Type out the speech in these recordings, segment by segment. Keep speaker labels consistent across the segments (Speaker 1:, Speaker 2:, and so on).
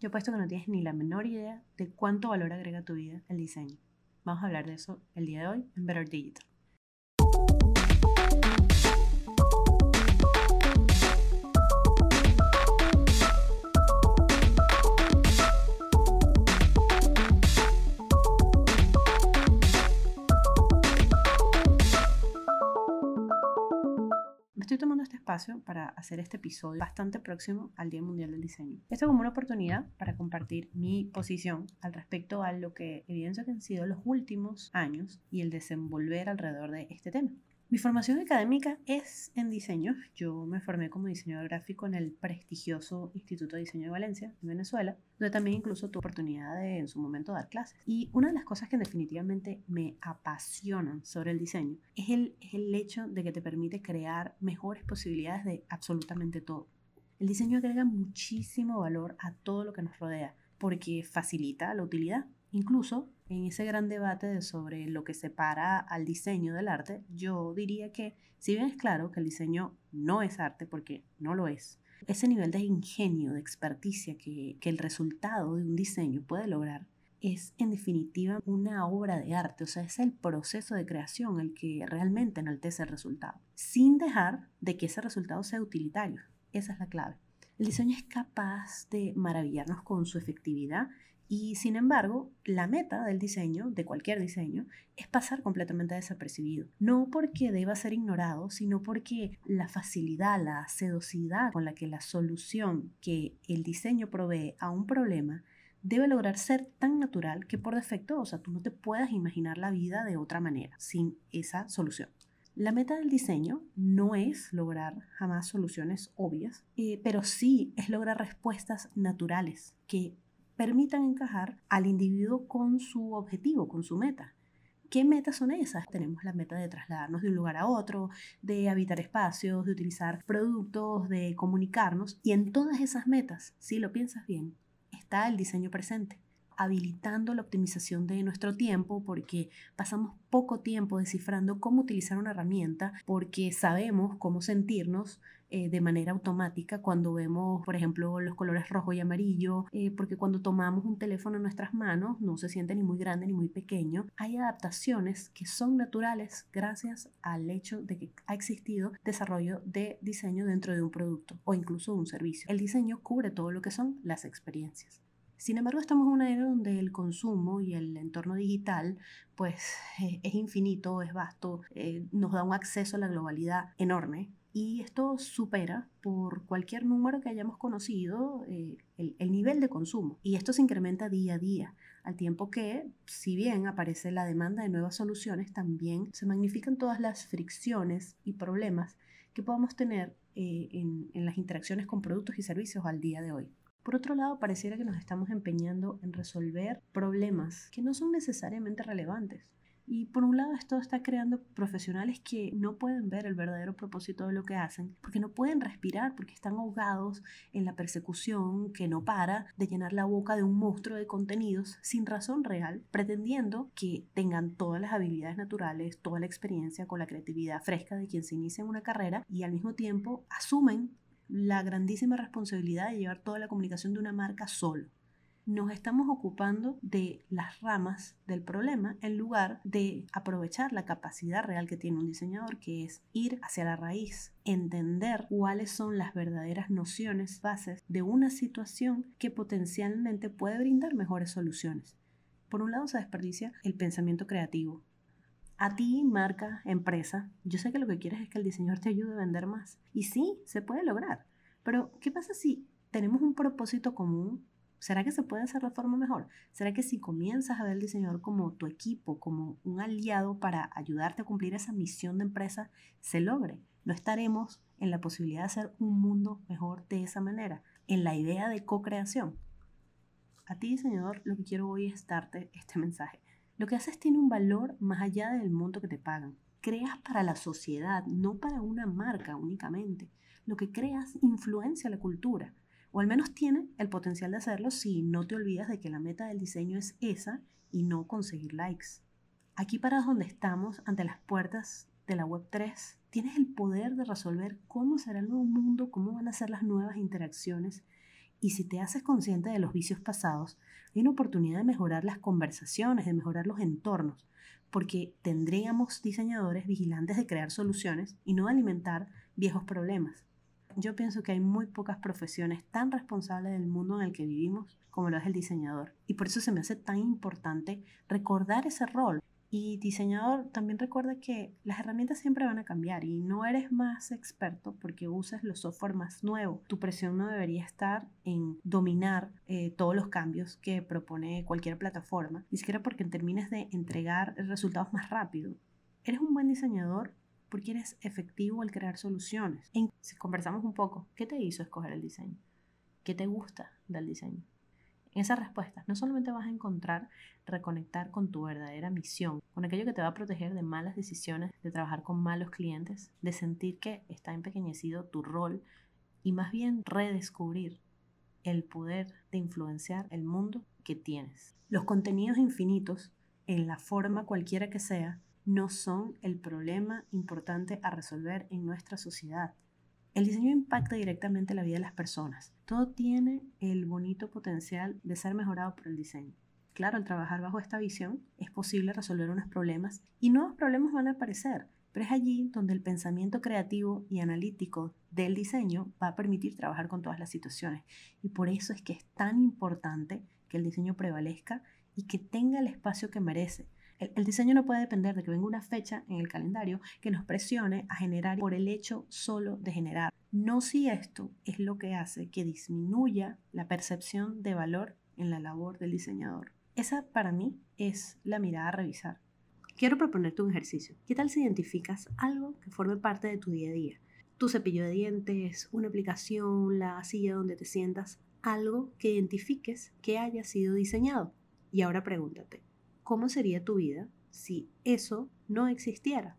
Speaker 1: Yo puesto que no tienes ni la menor idea de cuánto valor agrega tu vida el diseño. Vamos a hablar de eso el día de hoy en Better Digital. Estoy tomando este espacio para hacer este episodio bastante próximo al Día Mundial del Diseño. Esto como una oportunidad para compartir mi posición al respecto a lo que evidencio que han sido los últimos años y el desenvolver alrededor de este tema. Mi formación académica es en diseño. Yo me formé como diseñador gráfico en el prestigioso Instituto de Diseño de Valencia, en Venezuela, donde también incluso tuve oportunidad de en su momento dar clases. Y una de las cosas que definitivamente me apasionan sobre el diseño es el, es el hecho de que te permite crear mejores posibilidades de absolutamente todo. El diseño agrega muchísimo valor a todo lo que nos rodea porque facilita la utilidad Incluso en ese gran debate sobre lo que separa al diseño del arte, yo diría que si bien es claro que el diseño no es arte, porque no lo es, ese nivel de ingenio, de experticia que, que el resultado de un diseño puede lograr es en definitiva una obra de arte, o sea, es el proceso de creación el que realmente enaltece el resultado, sin dejar de que ese resultado sea utilitario. Esa es la clave. El diseño es capaz de maravillarnos con su efectividad y sin embargo, la meta del diseño, de cualquier diseño, es pasar completamente desapercibido. No porque deba ser ignorado, sino porque la facilidad, la sedosidad con la que la solución que el diseño provee a un problema debe lograr ser tan natural que por defecto, o sea, tú no te puedas imaginar la vida de otra manera sin esa solución. La meta del diseño no es lograr jamás soluciones obvias, eh, pero sí es lograr respuestas naturales que permitan encajar al individuo con su objetivo, con su meta. ¿Qué metas son esas? Tenemos la meta de trasladarnos de un lugar a otro, de habitar espacios, de utilizar productos, de comunicarnos. Y en todas esas metas, si lo piensas bien, está el diseño presente habilitando la optimización de nuestro tiempo porque pasamos poco tiempo descifrando cómo utilizar una herramienta porque sabemos cómo sentirnos eh, de manera automática cuando vemos, por ejemplo, los colores rojo y amarillo, eh, porque cuando tomamos un teléfono en nuestras manos no se siente ni muy grande ni muy pequeño. Hay adaptaciones que son naturales gracias al hecho de que ha existido desarrollo de diseño dentro de un producto o incluso un servicio. El diseño cubre todo lo que son las experiencias. Sin embargo, estamos en una era donde el consumo y el entorno digital pues eh, es infinito, es vasto, eh, nos da un acceso a la globalidad enorme y esto supera por cualquier número que hayamos conocido eh, el, el, nivel de consumo. Y esto se incrementa día a día, al tiempo que, si bien aparece la demanda de nuevas soluciones, también se magnifican todas las fricciones y problemas que podamos tener en, en las interacciones con productos y servicios al día de hoy. Por otro lado, pareciera que nos estamos empeñando en resolver problemas que no son necesariamente relevantes. Y por un lado esto está creando profesionales que no pueden ver el verdadero propósito de lo que hacen, porque no pueden respirar, porque están ahogados en la persecución que no para de llenar la boca de un monstruo de contenidos sin razón real, pretendiendo que tengan todas las habilidades naturales, toda la experiencia con la creatividad fresca de quien se inicia en una carrera y al mismo tiempo asumen la grandísima responsabilidad de llevar toda la comunicación de una marca solo. Nos estamos ocupando de las ramas del problema en lugar de aprovechar la capacidad real que tiene un diseñador, que es ir hacia la raíz, entender cuáles son las verdaderas nociones bases de una situación que potencialmente puede brindar mejores soluciones. Por un lado se desperdicia el pensamiento creativo, a ti, marca, empresa, yo sé que lo que quieres es que el diseñador te ayude a vender más. Y sí, se puede lograr. Pero, ¿qué pasa si tenemos un propósito común? ¿Será que se puede hacer de forma mejor? ¿Será que si comienzas a ver al diseñador como tu equipo, como un aliado para ayudarte a cumplir esa misión de empresa, se logre? No estaremos en la posibilidad de hacer un mundo mejor de esa manera, en la idea de co-creación. A ti, diseñador, lo que quiero hoy es darte este mensaje. Lo que haces tiene un valor más allá del monto que te pagan. Creas para la sociedad, no para una marca únicamente. Lo que creas influencia la cultura, o al menos tiene el potencial de hacerlo si no te olvidas de que la meta del diseño es esa y no conseguir likes. Aquí para donde estamos, ante las puertas de la Web 3, tienes el poder de resolver cómo será el nuevo mundo, cómo van a ser las nuevas interacciones Y si te haces consciente de los vicios pasados, hay una oportunidad de mejorar las conversaciones, de mejorar los entornos, porque tendríamos diseñadores vigilantes de crear soluciones y no alimentar viejos problemas. Yo pienso que hay muy pocas profesiones tan responsables del mundo en el que vivimos como lo es el diseñador. Y por eso se me hace tan importante recordar ese rol, y diseñador, también recuerda que las herramientas siempre van a cambiar y no eres más experto porque usas los software más nuevos. Tu presión no debería estar en dominar eh, todos los cambios que propone cualquier plataforma, ni siquiera porque termines de entregar resultados más rápido. Eres un buen diseñador porque eres efectivo al crear soluciones. si conversamos un poco, ¿qué te hizo escoger el diseño? ¿Qué te gusta del diseño? En esas respuestas no solamente vas a encontrar reconectar con tu verdadera misión, con aquello que te va a proteger de malas decisiones, de trabajar con malos clientes, de sentir que está empequeñecido tu rol y más bien redescubrir el poder de influenciar el mundo que tienes. Los contenidos infinitos, en la forma cualquiera que sea, no son el problema importante a resolver en nuestra sociedad. El diseño impacta directamente la vida de las personas. Todo tiene el bonito potencial de ser mejorado por el diseño. Claro, al trabajar bajo esta visión es posible resolver unos problemas y nuevos problemas van a aparecer, pero es allí donde el pensamiento creativo y analítico del diseño va a permitir trabajar con todas las situaciones. Y por eso es que es tan importante que el diseño prevalezca y que tenga el espacio que merece el, diseño no puede depender de que venga una fecha en el calendario que nos presione a generar por el hecho solo de generar. No si esto es lo que hace que disminuya la percepción de valor en la labor del diseñador. Esa para mí es la mirada a revisar. Quiero proponerte un ejercicio. ¿Qué tal si identificas algo que forme parte de tu día a día? Tu cepillo de dientes, una aplicación, la silla donde te sientas, algo que identifiques que haya sido diseñado. Y ahora pregúntate, ¿cómo sería tu vida si eso no existiera?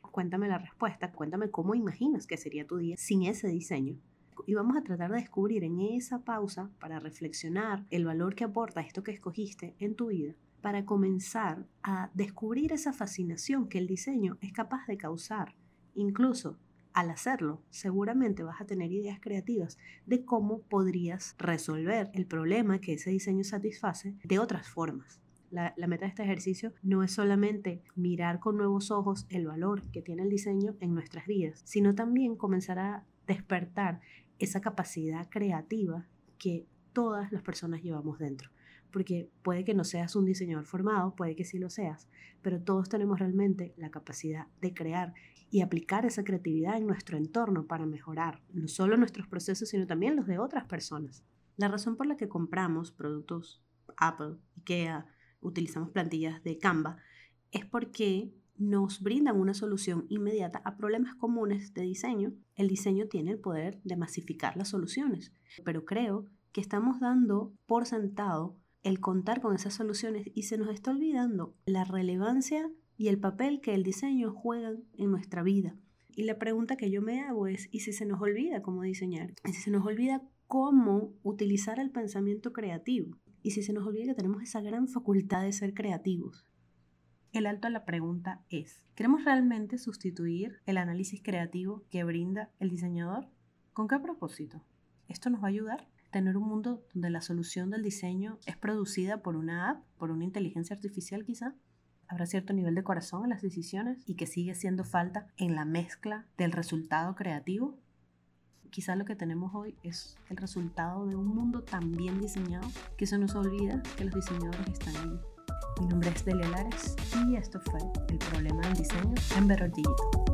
Speaker 1: Cuéntame la respuesta, cuéntame cómo imaginas que sería tu día sin ese diseño. Y vamos a tratar de descubrir en esa pausa para reflexionar el valor que aporta esto que escogiste en tu vida, para comenzar a descubrir esa fascinación que el diseño es capaz de causar. Incluso al hacerlo, seguramente vas a tener ideas creativas de cómo podrías resolver el problema que ese diseño satisface de otras formas. La, meta de este ejercicio no es solamente mirar con nuevos ojos el valor que tiene el diseño en nuestras vidas, sino también comenzar a despertar esa capacidad creativa que todas las personas llevamos dentro. Porque puede que no seas un diseñador formado, puede que sí lo seas, pero todos tenemos realmente la capacidad de crear y aplicar esa creatividad en nuestro entorno para mejorar no solo nuestros procesos, sino también los de otras personas. La razón por la que compramos productos Apple, IKEA, utilizamos plantillas de Canva, es porque nos brindan una solución inmediata a problemas comunes de diseño. El diseño tiene el poder de masificar las soluciones, pero creo que estamos dando por sentado el contar con esas soluciones y se nos está olvidando la relevancia y el papel que el diseño juega en nuestra vida. Y la pregunta que yo me hago es, ¿y si se nos olvida cómo diseñar? ¿Y si se nos olvida cómo utilizar el pensamiento creativo? Y si se nos olvida que tenemos esa gran facultad de ser creativos. El alto a la pregunta es, ¿queremos realmente sustituir el análisis creativo que brinda el diseñador? ¿Con qué propósito? ¿Esto nos va a ayudar? Tener un mundo donde la solución del diseño es producida por una app, por una inteligencia artificial quizá, habrá cierto nivel de corazón en las decisiones y que sigue siendo falta en la mezcla del resultado creativo quizá lo que tenemos hoy es el resultado de un mundo tan bien diseñado que se nos olvida que los diseñadores están ahí. Mi nombre es Delia Lares y esto fue El problema del diseño en Vero Digital.